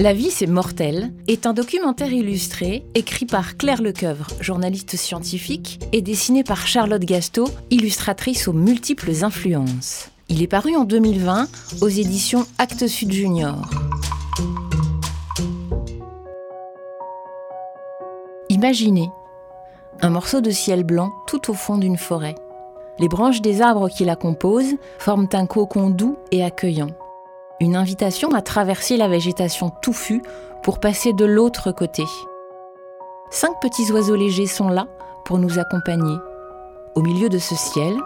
La vie, c'est mortel est un documentaire illustré écrit par Claire Lecoeuvre, journaliste scientifique, et dessiné par Charlotte Gasto, illustratrice aux multiples influences. Il est paru en 2020 aux éditions Actes Sud Junior. Imaginez un morceau de ciel blanc tout au fond d'une forêt. Les branches des arbres qui la composent forment un cocon doux et accueillant une invitation à traverser la végétation touffue pour passer de l'autre côté. Cinq petits oiseaux légers sont là pour nous accompagner. Au milieu de ce ciel,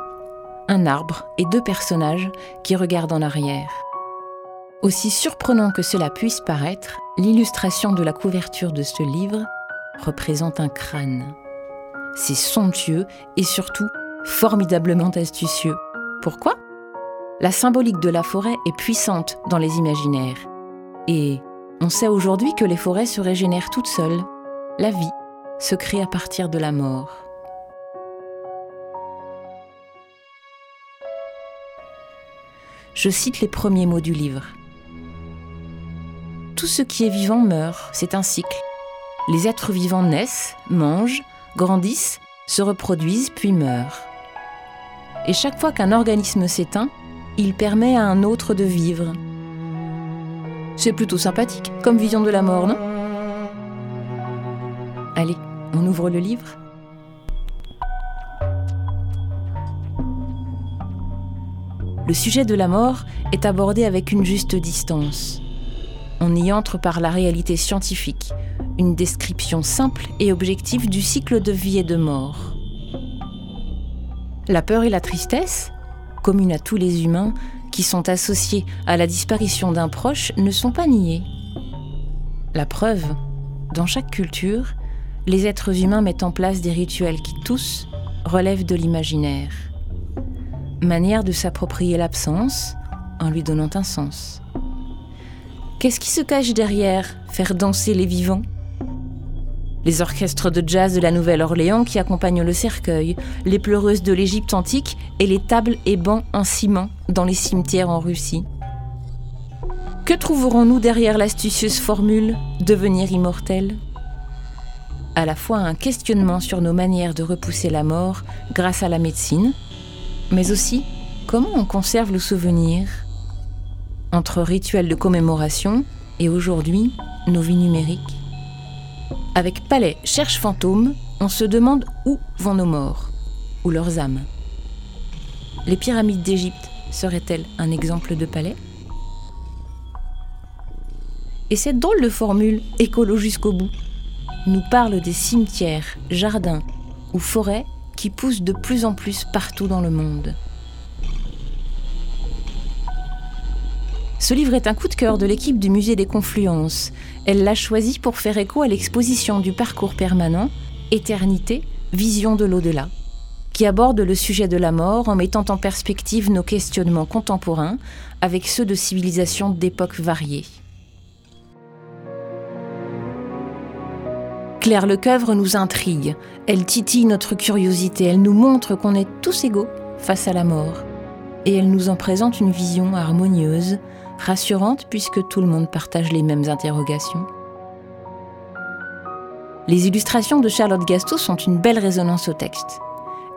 un arbre et deux personnages qui regardent en arrière. Aussi surprenant que cela puisse paraître, l'illustration de la couverture de ce livre représente un crâne. C'est somptueux et surtout formidablement astucieux. Pourquoi? La symbolique de la forêt est puissante dans les imaginaires. Et on sait aujourd'hui que les forêts se régénèrent toutes seules. La vie se crée à partir de la mort. Je cite les premiers mots du livre. Tout ce qui est vivant meurt, c'est un cycle. Les êtres vivants naissent, mangent, grandissent, se reproduisent puis meurent. Et chaque fois qu'un organisme s'éteint, il permet à un autre de vivre. C'est plutôt sympathique comme vision de la mort, non? Allez, on ouvre le livre Le sujet de la mort est abordé avec une juste distance. On y entre par la réalité scientifique, une description simple et objective du cycle de vie et de mort. La peur et la tristesse, commune à tous les humains, qui sont associés à la disparition d'un proche, ne sont pas niés. La preuve, dans chaque culture, les êtres humains mettent en place des rituels qui tous relèvent de l'imaginaire. Manière de s'approprier l'absence en lui donnant un sens. Qu'est-ce qui se cache derrière faire danser les vivants? Les orchestres de jazz de la Nouvelle-Orléans qui accompagnent le cercueil, les pleureuses de l'Égypte antique et les tables et bancs en ciment dans les cimetières en Russie. Que trouverons-nous derrière l'astucieuse formule devenir immortel À la fois un questionnement sur nos manières de repousser la mort grâce à la médecine, mais aussi comment on conserve le souvenir entre rituels de commémoration et aujourd'hui nos vies numériques. Avec Palais cherche fantôme, on se demande où vont nos morts, ou leurs âmes. Les pyramides d'Égypte seraient-elles un exemple de palais? Et cette drôle de formule, écolo jusqu'au bout, nous parle des cimetières, jardins ou forêts qui poussent de plus en plus partout dans le monde. Ce livre est un coup de cœur de l'équipe du Musée des Confluences. Elle l'a choisi pour faire écho à l'exposition du parcours permanent Éternité, vision de l'au-delà, qui aborde le sujet de la mort en mettant en perspective nos questionnements contemporains avec ceux de civilisations d'époques variées. Claire Lecoeuvre nous intrigue, elle titille notre curiosité, elle nous montre qu'on est tous égaux face à la mort, et elle nous en présente une vision harmonieuse, rassurante puisque tout le monde partage les mêmes interrogations. Les illustrations de Charlotte Gasto sont une belle résonance au texte.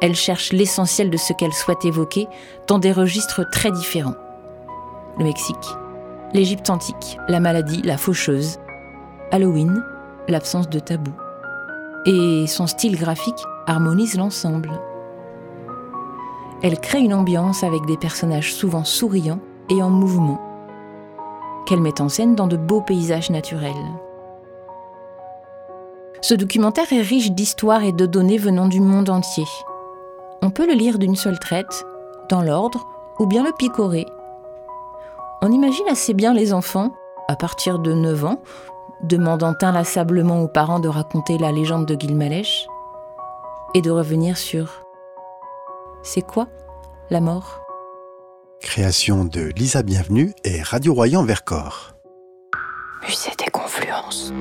Elle cherche l'essentiel de ce qu'elle souhaite évoquer dans des registres très différents. Le Mexique, l'Égypte antique, la maladie, la faucheuse, Halloween, l'absence de tabou. Et son style graphique harmonise l'ensemble. Elle crée une ambiance avec des personnages souvent souriants et en mouvement, qu'elle met en scène dans de beaux paysages naturels. Ce documentaire est riche d'histoires et de données venant du monde entier. On peut le lire d'une seule traite, dans l'ordre, ou bien le picorer. On imagine assez bien les enfants, à partir de 9 ans, demandant inlassablement aux parents de raconter la légende de Gilmalèche et de revenir sur C'est quoi la mort? Création de Lisa Bienvenue et Radio Royan Vercors. Musée des Confluences.